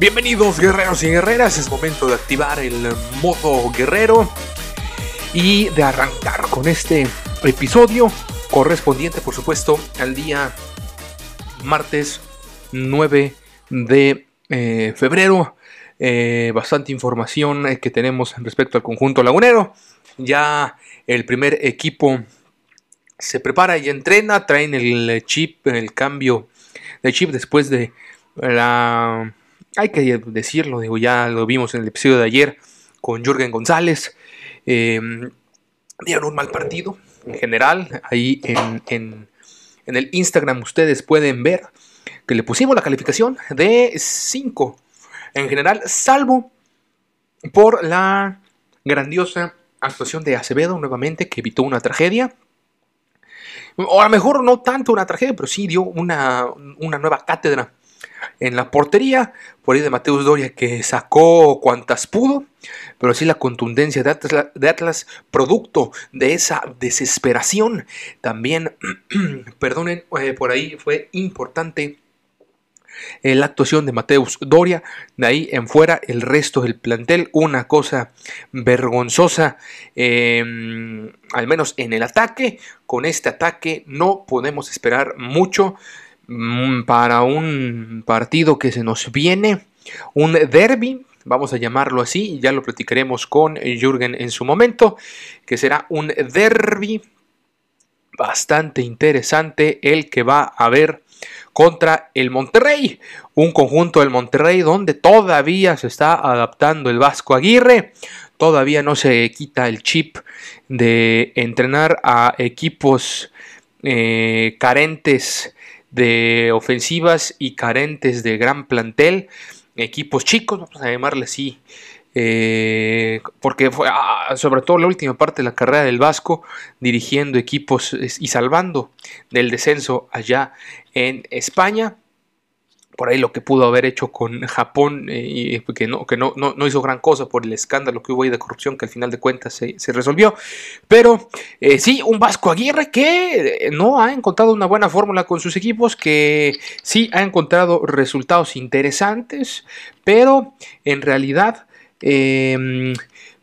Bienvenidos guerreros y guerreras, es momento de activar el modo guerrero y de arrancar con este episodio correspondiente por supuesto al día martes 9 de eh, febrero. Eh, bastante información eh, que tenemos respecto al conjunto lagunero. Ya el primer equipo se prepara y entrena, traen el chip, el cambio de chip después de la hay que decirlo, digo, ya lo vimos en el episodio de ayer con Jürgen González. Em, dieron un mal partido en general. Ahí en, el Instagram ustedes pueden ver que le pusimos la calificación de 5 en general, salvo por la grandiosa actuación de Acevedo nuevamente que evitó una tragedia. O a lo mejor no tanto una tragedia, pero sí dio una, una nueva cátedra en la portería, por ahí de Mateus Doria que sacó cuantas pudo, pero sí la contundencia de Atlas, producto de esa desesperación. También, perdonen, eh, por ahí fue importante eh, la actuación de Mateus Doria, de ahí en fuera el resto del plantel, una cosa vergonzosa, em, al menos en el ataque, con este ataque no podemos esperar mucho. Para un partido que se nos viene, un derby, vamos a llamarlo así, ya lo platicaremos con Jürgen en su momento, que será un derby bastante interesante el que va a haber contra el Monterrey, un conjunto del Monterrey donde todavía se está adaptando el Vasco Aguirre, todavía no se quita el chip de entrenar a equipos eh, carentes de ofensivas y carentes de gran plantel, equipos chicos, vamos a llamarle así, eh, porque fue ah, sobre todo la última parte de la carrera del Vasco, dirigiendo equipos y salvando del descenso allá en España por ahí lo que pudo haber hecho con Japón, eh, y que, no, que no, no, hizo gran cosa por el escándalo que hubo ahí de corrupción que al final de cuentas se, resolvió. Pero eh, sí, un Vasco Aguirre que eh, no ha encontrado una buena fórmula con sus equipos, que sí ha encontrado resultados interesantes, pero en realidad... Em,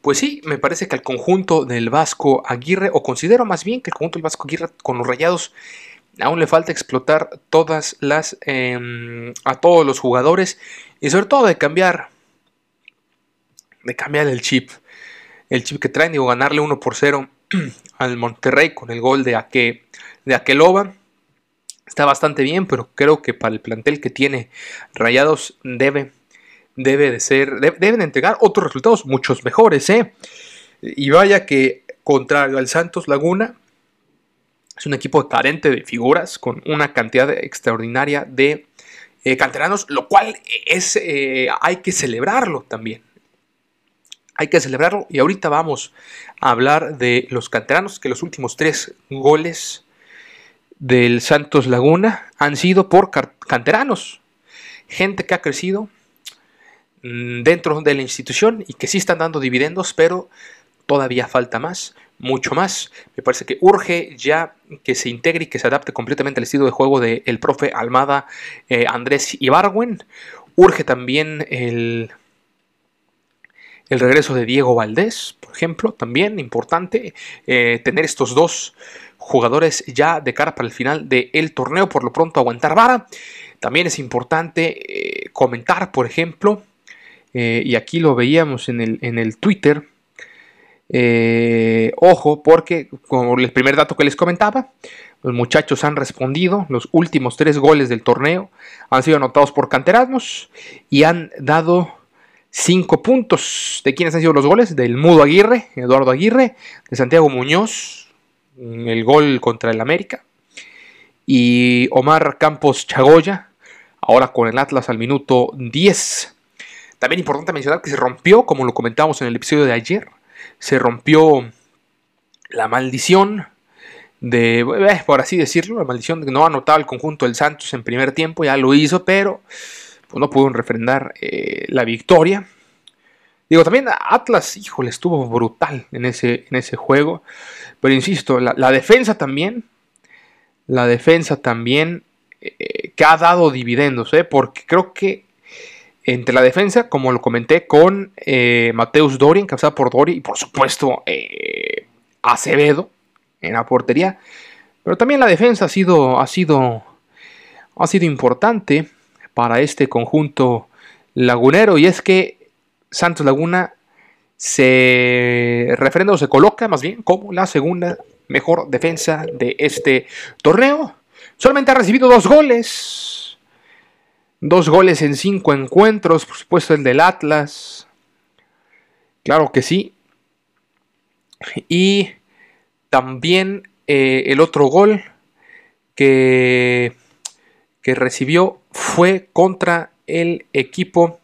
pues sí, me parece que el conjunto del Vasco Aguirre, o considero más bien que el conjunto del Vasco Aguirre con los rayados aún le falta explotar todas las em, a todos los jugadores y sobre todo de cambiar de cambiar el chip el chip que traen digo ganarle 1 por 0 al Monterrey con el gol de Ake, de está bastante bien pero creo que para el plantel que tiene Rayados debe debe de ser deben entregar otros resultados muchos mejores ¿eh? y vaya que contrario al Santos Laguna es un equipo carente de figuras, con una cantidad extraordinaria de eh, canteranos, lo cual es, eh, hay que celebrarlo también. Hay que celebrarlo y ahorita vamos a hablar de los canteranos, que los últimos tres goles del Santos Laguna han sido por canteranos. Gente que ha crecido mm, dentro de la institución y que sí están dando dividendos, pero todavía falta más mucho más. Me parece que urge ya que se integre y que se adapte completamente al estilo de juego del profe Almada eh, Andrés Ibarwen. Urge también el, el regreso de Diego Valdés, por ejemplo, también importante eh, tener estos dos jugadores ya de cara para el final del torneo, por lo pronto aguantar vara. También es importante eh, comentar, por ejemplo, y aquí lo veíamos en el, en el Twitter, eh, ojo, porque como el primer dato que les comentaba, los muchachos han respondido. Los últimos tres goles del torneo han sido anotados por canteranos y han dado cinco puntos. ¿De quiénes han sido los goles? Del Mudo Aguirre, Eduardo Aguirre, de Santiago Muñoz, el gol contra el América, y Omar Campos Chagoya, ahora con el Atlas al minuto 10. También importante mencionar que se rompió, como lo comentamos en el episodio de ayer, se rompió la maldición de, eh, por así decirlo, la maldición de que no anotaba el conjunto del Santos en primer tiempo, ya lo hizo, pero pues, no pudo refrendar eh, la victoria. Digo, también Atlas, híjole, estuvo brutal en ese, en ese juego. Pero insisto, la, defensa también, la defensa también eh, que ha dado dividendos, porque creo que entre la defensa, como lo comenté, con Mateus Dori, encabezada por Dori, y por supuesto Acevedo, en la portería. Pero también la defensa ha sido, ha sido, ha sido importante para este conjunto lagunero. Y es que Santos Laguna se refrenda o se coloca más bien como la segunda mejor defensa de este torneo. Solamente ha recibido dos goles. Dos goles en cinco encuentros. Por supuesto el del Atlas. Claro que sí. Y también eh, el otro gol que, que recibió fue contra el equipo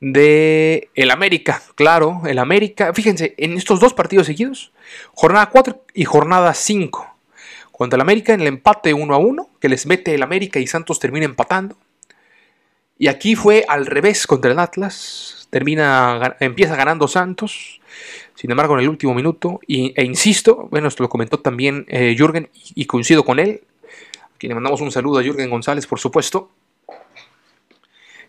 de el América, claro, el América, fíjense, en estos dos partidos seguidos, jornada 4 y jornada 5, contra el América en el empate 1 a 1, que les mete el América y Santos termina empatando, y aquí fue al revés contra el Atlas, termina, empieza ganando Santos, sin embargo, en el último minuto, e insisto, bueno, esto lo comentó también eh, Jürgen y, coincido con él, aquí le mandamos un saludo a Jürgen González, por supuesto,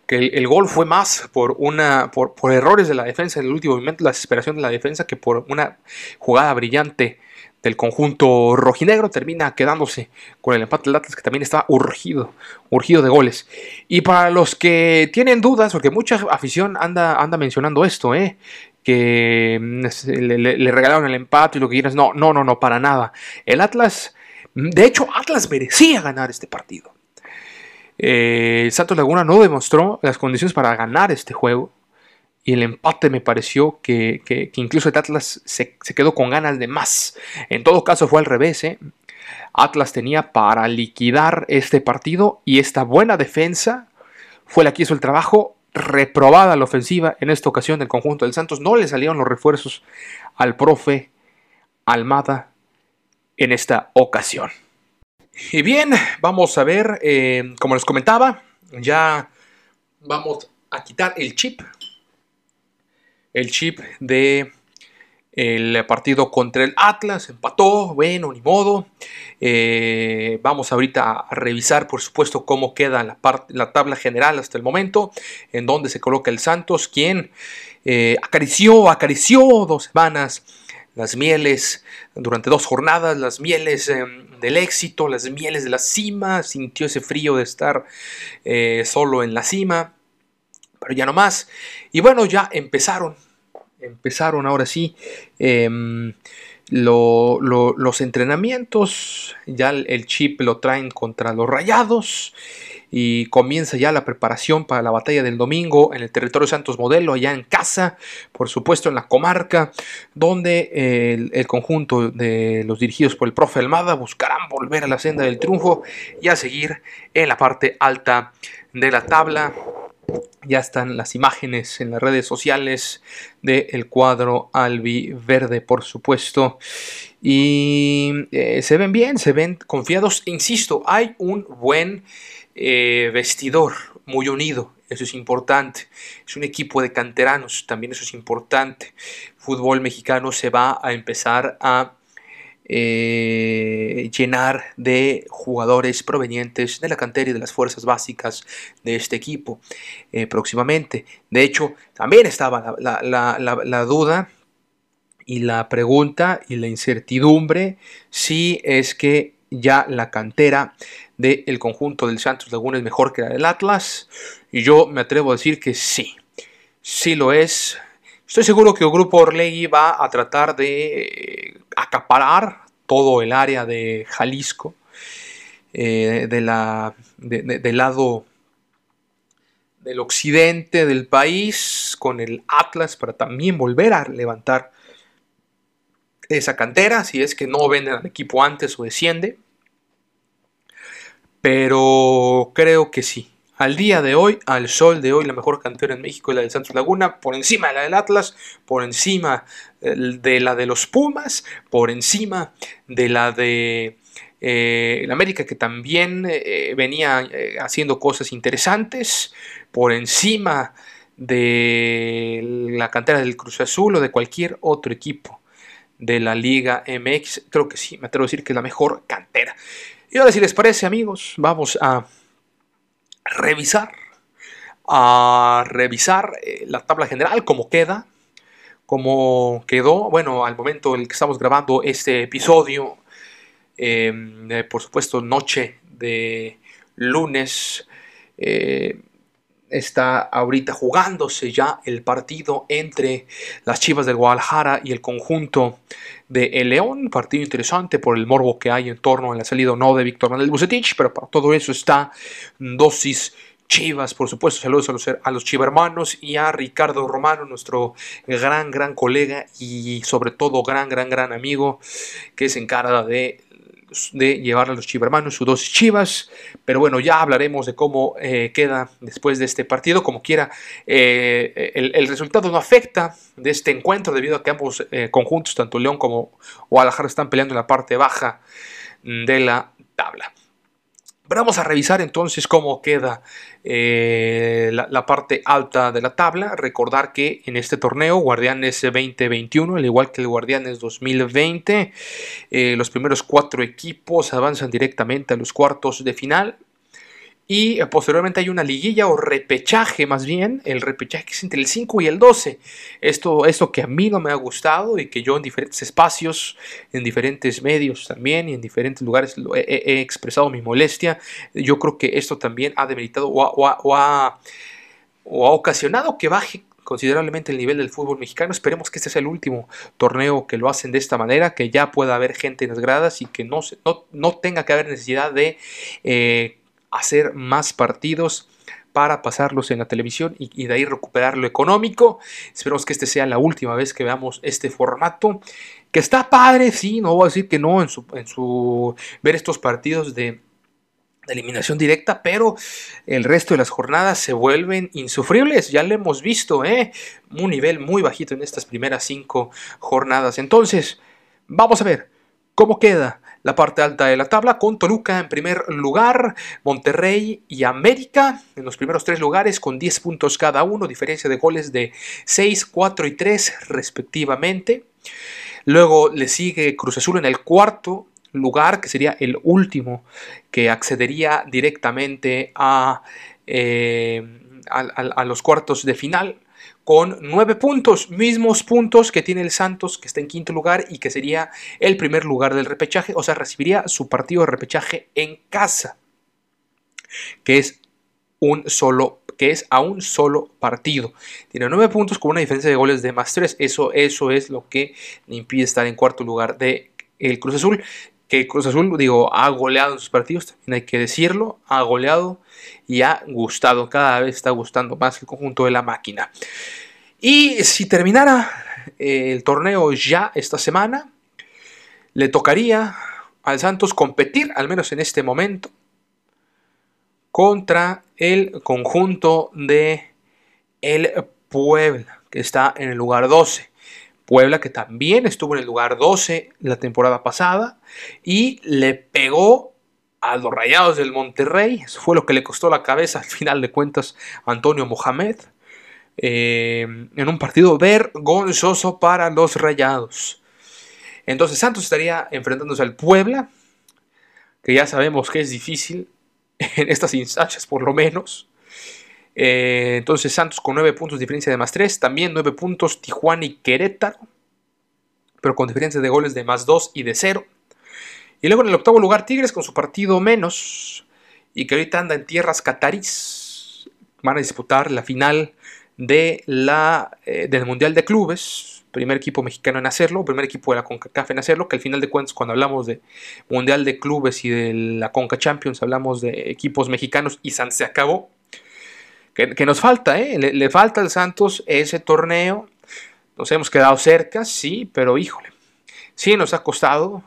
que el, gol fue más por, una, por, errores de la defensa en el último momento, la desesperación de la defensa, que por una jugada brillante del conjunto rojinegro termina quedándose con el empate del Atlas que también estaba urgido, urgido de goles. Y para los que tienen dudas, porque mucha afición anda, anda mencionando esto, ¿eh? que mm, le, regalaron el empate y lo que quieras. No, no, no, no, para nada. El Atlas, de hecho, Atlas merecía ganar este partido. Eh, Santos Laguna no demostró las condiciones para ganar este juego. Y el empate me pareció que, incluso el Atlas se, quedó con ganas de más. En todo caso fue al revés. ¿eh? Atlas tenía para liquidar este partido y esta buena defensa fue la que hizo el trabajo reprobada la ofensiva en esta ocasión del conjunto del Santos. No le salieron los refuerzos al profe Almada en esta ocasión. Y bien, vamos a ver, eh, como les comentaba, ya vamos a quitar el chip. El chip de el partido contra el Atlas empató, bueno, ni modo. Eh, vamos ahorita a revisar, por supuesto, cómo queda la, la, tabla general hasta el momento, en donde se coloca el Santos, quien eh, acarició, acarició dos semanas las mieles durante dos jornadas, las mieles em, del éxito, las mieles de la cima, sintió ese frío de estar eh, solo en la cima, pero ya no más. Y bueno, ya empezaron empezaron ahora sí em, los entrenamientos, ya el chip lo traen contra los rayados y comienza ya la preparación para la batalla del domingo en el territorio Santos Modelo, allá en casa, por supuesto en la comarca, donde el, el, conjunto de los dirigidos por el profe Almada buscarán volver a la senda del triunfo y a seguir en la parte alta de la tabla ya están las imágenes en las redes sociales del cuadro albi verde, por supuesto. Y eh, se ven bien, se ven confiados. Insisto, hay un buen eh, vestidor, muy unido. Eso es importante. Es un equipo de canteranos, también eso es importante. Fútbol mexicano se va a empezar a eh, llenar de jugadores provenientes de la cantera y de las fuerzas básicas de este equipo eh, próximamente. De hecho, también estaba la, duda Y la pregunta y la incertidumbre sí es que ya la cantera del conjunto del Santos Laguna es mejor que la del Atlas. Y yo me atrevo a decir que sí, sí lo es. Estoy seguro que el grupo Orlegui va a tratar de acaparar todo el área de Jalisco, eh, del lado del occidente del país, con el Atlas, para también volver a levantar esa cantera, si es que no venden al equipo antes o desciende. Pero creo que sí. Al día de hoy, al sol de hoy, la mejor cantera en México es la de Santos Laguna, por encima de la del Atlas, por encima de la de los Pumas, por encima de la de eh, América, que también eh, venía eh, haciendo cosas interesantes, por encima de la cantera del Cruz Azul o de cualquier otro equipo de la Liga MX. Creo que sí, me atrevo a decir que es la mejor cantera. Y ahora, si les parece, amigos, vamos a revisar, a revisar eh, la tabla general, cómo queda, cómo quedó. Bueno, al momento en el que estamos grabando este episodio, em, por supuesto, noche de lunes. Eh, está ahorita jugándose ya el partido entre las Chivas del Guadalajara y el conjunto de El León. Partido interesante por el morbo que hay en torno a la salida no de Víctor Manuel Bucetich, pero para todo eso está dosis Chivas, por supuesto, saludos a los, a los chivermanos y a Ricardo Romano, nuestro gran, gran colega y sobre todo gran, gran, gran amigo que se encarga de de llevar a los chivermanos sus dos chivas. Pero bueno, ya hablaremos de cómo eh, queda después de este partido. Como quiera, eh, el, resultado no afecta de este encuentro debido a que ambos eh, conjuntos, tanto León como Guadalajara, están peleando en la parte baja de la tabla. Vamos a revisar entonces cómo queda eh, la, parte alta de la tabla. Recordar que en este torneo, Guardianes 2021, al igual que el Guardianes 2020, eh, los primeros cuatro equipos avanzan directamente a los cuartos de final. Y eh, posteriormente hay una liguilla o repechaje más bien, el repechaje es entre el 5 y el 12. Esto, esto que a mí no me ha gustado y que yo en diferentes espacios, en diferentes medios también y en diferentes lugares he, expresado mi molestia. Yo creo que esto también ha debilitado o ha, ocasionado que baje considerablemente el nivel del fútbol mexicano. Esperemos que este sea el último torneo que lo hacen de esta manera, que ya pueda haber gente en las gradas y que no, no, no tenga que haber necesidad de eh, hacer más partidos para pasarlos en la televisión y, de ahí recuperar lo económico. Esperemos que este sea la última vez que veamos este formato. Que está padre, sí, no voy a decir que no en su, en su ver estos partidos de, eliminación directa, pero el resto de las jornadas se vuelven insufribles. Ya lo hemos visto, ¿eh? Un nivel muy bajito en estas primeras cinco jornadas. Entonces, vamos a ver cómo queda la parte alta de la tabla, con Toluca en primer lugar, Monterrey y América en los primeros tres lugares con 10 puntos cada uno, diferencia de goles de 6, 4 y 3 respectivamente. Luego le sigue Cruz Azul en el cuarto lugar, que sería el último que accedería directamente a, eh, a los cuartos de final con nueve puntos, mismos puntos que tiene el Santos, que está en quinto lugar y que sería el primer lugar del repechaje, o sea, recibiría su partido de repechaje en casa, que es un solo que es a un solo partido. Tiene nueve puntos con una diferencia de goles de más tres. Eso, eso es lo que impide estar en cuarto lugar de el Cruz Azul. Que Cruz Azul, digo, ha goleado en sus partidos, también hay que decirlo, ha goleado y ha gustado, cada vez está gustando más el conjunto de la máquina. Y si terminara eh, el torneo ya esta semana, le tocaría al Santos competir, al menos en este momento, contra el conjunto de el Puebla, que está en el lugar 12. Puebla que también estuvo en el lugar 12 la temporada pasada y le pegó a los Rayados del Monterrey. Eso fue lo que le costó la cabeza al final de cuentas a Antonio Mohamed. Eh, en un partido vergonzoso para los Rayados. Entonces Santos estaría enfrentándose al Puebla, que ya sabemos que es difícil en estas instancias por lo menos. Eh, entonces Santos con 9 puntos, diferencia de más 3. También 9 puntos Tijuana y Querétaro. pero con diferencia de goles de más 2 y de 0. Y luego en el octavo lugar Tigres con su partido menos y que ahorita anda en tierras catarís. Van a disputar la final de la, eh, del Mundial de Clubes. Primer equipo mexicano en hacerlo, primer equipo de la CONCACAF en hacerlo, que al final de cuentas cuando hablamos de Mundial de Clubes y de la CONCA Champions hablamos de equipos mexicanos y San se acabó. Que, nos falta, ¿eh? le, falta al Santos ese torneo. Nos hemos quedado cerca, sí, pero híjole, sí nos ha costado,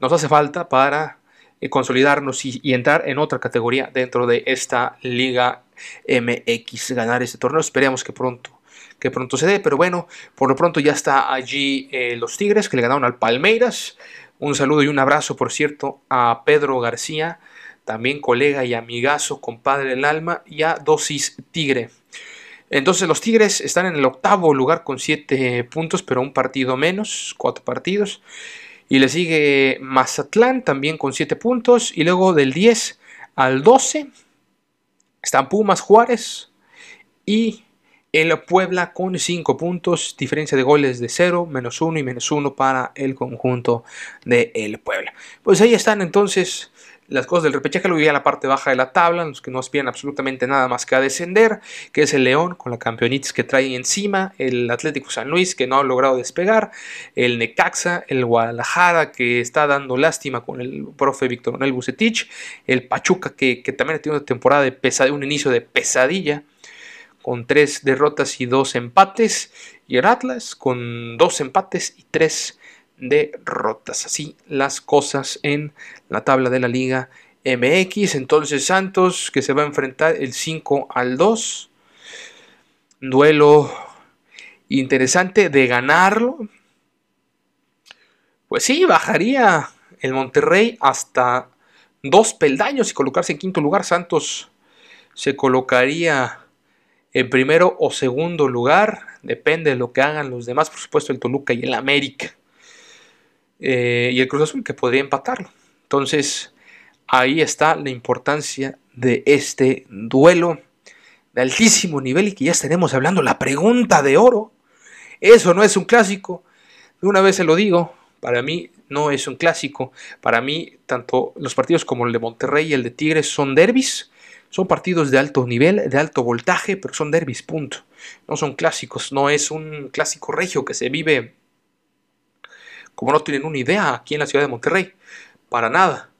nos hace falta para eh, consolidarnos y, entrar en otra categoría dentro de esta Liga MX, ganar este torneo. Esperemos que pronto, que pronto se dé, pero bueno, por lo pronto ya está allí eh, los Tigres que le ganaron al Palmeiras. Un saludo y un abrazo, por cierto, a Pedro García, también colega y amigazo, compadre del alma, y a Dosis Tigre. Entonces los Tigres están en el octavo lugar con siete puntos, pero un partido menos, cuatro partidos. Y le sigue Mazatlán también con 7 puntos. Y luego del 10 al 12 están Pumas Juárez y el Puebla con 5 puntos. Diferencia de goles de 0, menos 1 y menos 1 para el conjunto de el Puebla. Pues ahí están entonces las cosas del repechaje, luego ya la parte baja de la tabla, los que no aspiran absolutamente nada más que a descender, que es el León con la campeonitis que trae encima, el Atlético San Luis que no ha logrado despegar, el Necaxa, el Guadalajara que está dando lástima con el profe Víctor Manuel Bucetich, el Pachuca que, también ha tenido una temporada de pesadilla, un inicio de pesadilla, con tres derrotas y dos empates, y el Atlas con dos empates y tres derrotas. Así las cosas en la tabla de la Liga MX. Entonces Santos que se va a enfrentar el 5 al 2. Duelo interesante de ganarlo. Pues sí, bajaría el Monterrey hasta dos peldaños y colocarse en quinto lugar. Santos se colocaría en primero o segundo lugar. Depende de lo que hagan los demás. Por supuesto el Toluca y el América. Eh, y el Cruz Azul que podría empatarlo. Entonces, ahí está la importancia de este duelo de altísimo nivel y que ya estaremos hablando. La pregunta de oro. Eso no es un clásico. De una vez se lo digo, para mí no es un clásico. Para mí, tanto los partidos como el de Monterrey y el de Tigres son derbis. Son partidos de alto nivel, de alto voltaje, pero son derbis, punto. No son clásicos. No es un clásico regio que se vive como no tienen una idea aquí en la ciudad de Monterrey. Para nada.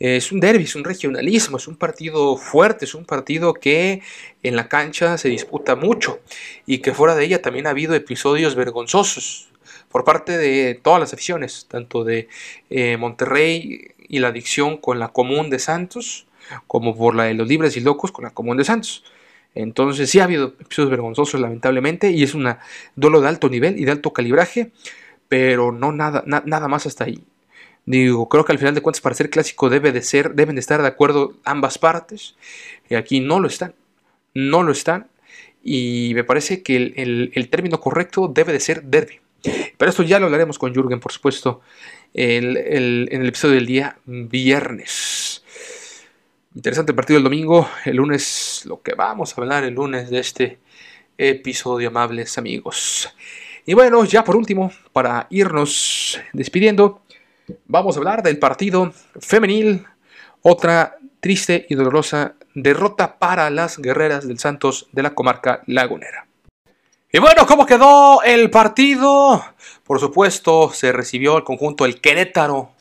Es un derby, es un regionalismo, es un partido fuerte, es un partido que en la cancha se disputa mucho y que fuera de ella también ha habido episodios vergonzosos por parte de todas las aficiones, tanto de eh, Monterrey y la adicción con la común de Santos, como por la de los libres y locos con la común de Santos. Entonces sí ha habido episodios vergonzosos lamentablemente y es un duelo de alto nivel y de alto calibraje pero no nada, nada más hasta ahí. Digo, creo que al final de cuentas para ser clásico debe de ser, deben de estar de acuerdo ambas partes. Y aquí no lo están. No lo están. Y me parece que el, término correcto debe de ser derby. Pero esto ya lo hablaremos con Jürgen, por supuesto, en el episodio del día viernes. Interesante partido el domingo. El lunes, lo que vamos a hablar el lunes de este episodio, amables amigos. Y bueno, ya por último, para irnos despidiendo, vamos a hablar del partido femenil, otra triste y dolorosa derrota para las guerreras del Santos de la comarca lagunera. Y bueno, ¿cómo quedó el partido? Por supuesto, se recibió el conjunto el Querétaro,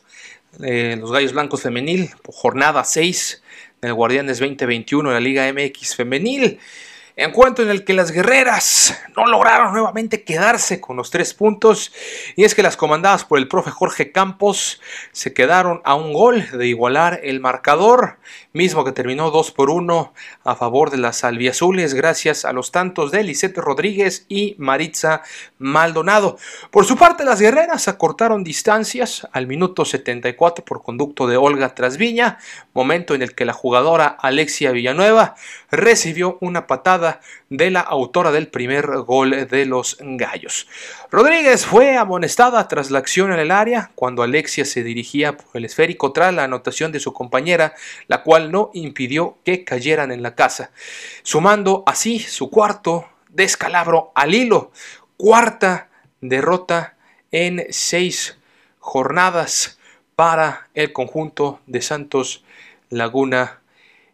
de los Gallos Blancos Femenil, jornada 6 del Guardianes 2021 de la Liga MX Femenil. Encuentro en el que las guerreras no lograron nuevamente quedarse con los tres puntos y es que las comandadas por el profe Jorge Campos se quedaron a un gol de igualar el marcador, mismo que terminó 2 por 1 a favor de las albiazules gracias a los tantos de Lisette Rodríguez y Maritza Maldonado. Por su parte las guerreras acortaron distancias al minuto 74 por conducto de Olga Trasviña, momento en el que la jugadora Alexia Villanueva recibió una patada de la autora del primer gol de los Gallos. Rodríguez fue amonestada tras la acción en el área cuando Alexia se dirigía por el esférico tras la anotación de su compañera, la cual no impidió que cayeran en la casa, sumando así su cuarto descalabro al hilo, cuarta derrota en seis jornadas para el conjunto de Santos Laguna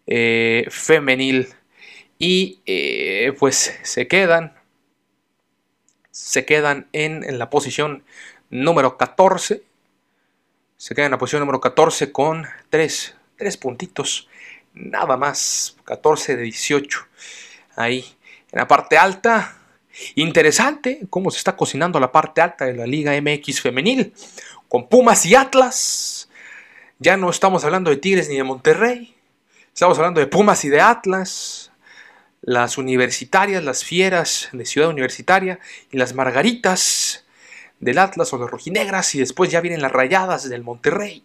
eh, femenil. Y eh, pues se quedan se quedan en, en, la posición número 14 se quedan en la posición número 14 con 3, 3 puntitos nada más 14 de 18 ahí en la parte alta Interesante cómo se está cocinando la parte alta de la Liga MX femenil, con Pumas y Atlas. Ya no estamos hablando de Tigres ni de Monterrey, estamos hablando de Pumas y de Atlas, las universitarias, las fieras de Ciudad Universitaria y las margaritas del Atlas o las rojinegras y después ya vienen las rayadas del Monterrey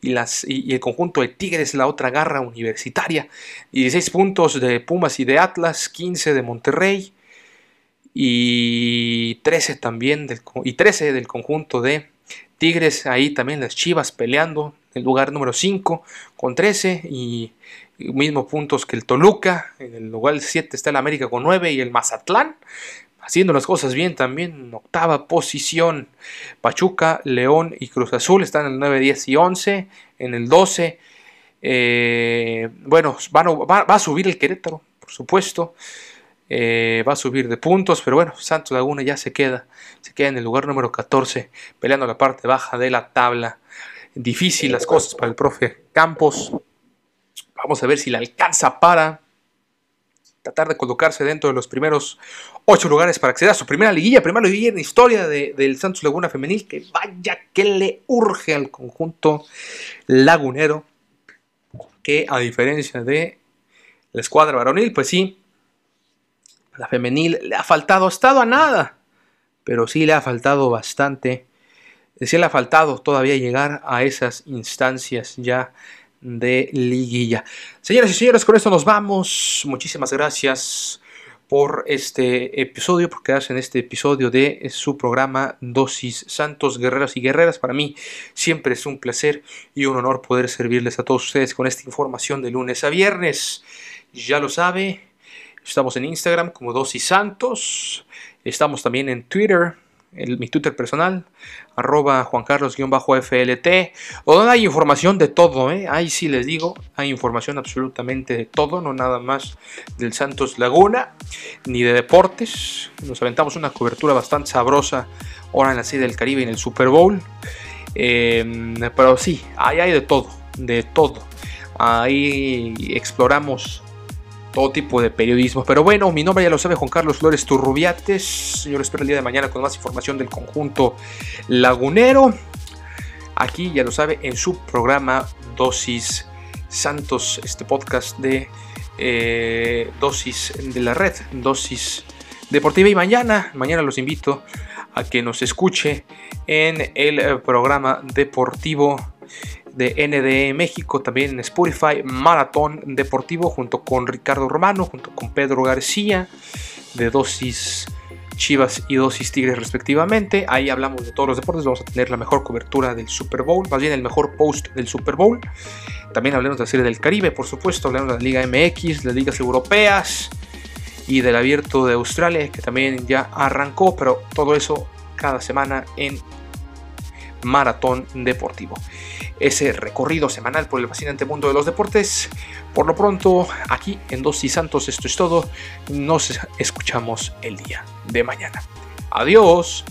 y, las, y, el conjunto de Tigres, la otra garra universitaria. 16 puntos de Pumas y de Atlas, 15 de Monterrey, y 13 también del, y 13 del conjunto de Tigres, ahí también las Chivas peleando el lugar número 5 con 13 y mismos puntos que el Toluca, en el lugar 7 está el América con 9 y el Mazatlán haciendo las cosas bien también octava posición. Pachuca, León y Cruz Azul están en el 9, 10 y 11, en el 12 eh, bueno, va, va a subir el Querétaro, por supuesto. Eh, va a subir de puntos, pero bueno, Santos Laguna ya se queda, se queda en el lugar número 14, peleando la parte baja de la tabla. Difícil las cosas para el profe Campos. Vamos a ver si le alcanza para tratar de colocarse dentro de los primeros ocho lugares para acceder a su primera liguilla, primera liguilla en la historia del Santos Laguna Femenil, que vaya que le urge al conjunto lagunero, que a diferencia de la escuadra varonil, pues sí, la femenil le ha faltado, ha estado a nada, pero sí le ha faltado bastante. Sí le ha faltado todavía llegar a esas instancias ya de liguilla. Señoras y señores, con esto nos vamos. Muchísimas gracias por este episodio, por quedarse en este episodio de su programa Dosis Santos, Guerreros y Guerreras. Para mí siempre es un placer y un honor poder servirles a todos ustedes con esta información de lunes a viernes. Ya lo sabe, Estamos en Instagram como Dosis Santos. Estamos también en Twitter, mi Twitter personal, arroba Juan Carlos-FLT, donde hay información de todo, ¿eh? ahí sí les digo, hay información absolutamente de todo, no nada más del Santos Laguna, ni de deportes. Nos aventamos una cobertura bastante sabrosa ahora en la serie del Caribe y en el Super Bowl. Em, pero sí, ahí hay de todo, de todo. Ahí exploramos todo tipo de periodismo. Pero bueno, mi nombre ya lo sabe, Juan Carlos Flores Turrubiates. Señor, espero el día de mañana con más información del conjunto lagunero. Aquí, ya lo sabe, en su programa Dosis Santos, este podcast de eh, Dosis de la red, Dosis Deportiva. Y mañana, mañana los invito a que nos escuche en el programa deportivo de NDE México, también en Spotify, Maratón Deportivo, junto con Ricardo Romano, junto con Pedro García, de dosis Chivas y dosis Tigres respectivamente. Ahí hablamos de todos los deportes, vamos a tener la mejor cobertura del Super Bowl, más bien el mejor post del Super Bowl. También hablamos de la Serie del Caribe, por supuesto, hablamos de la Liga MX, las ligas europeas y del Abierto de Australia, que también ya arrancó, pero todo eso cada semana en Maratón Deportivo. Ese recorrido semanal por el fascinante mundo de los deportes. Por lo pronto, aquí en Dos y Santos, esto es todo. Nos escuchamos el día de mañana. Adiós.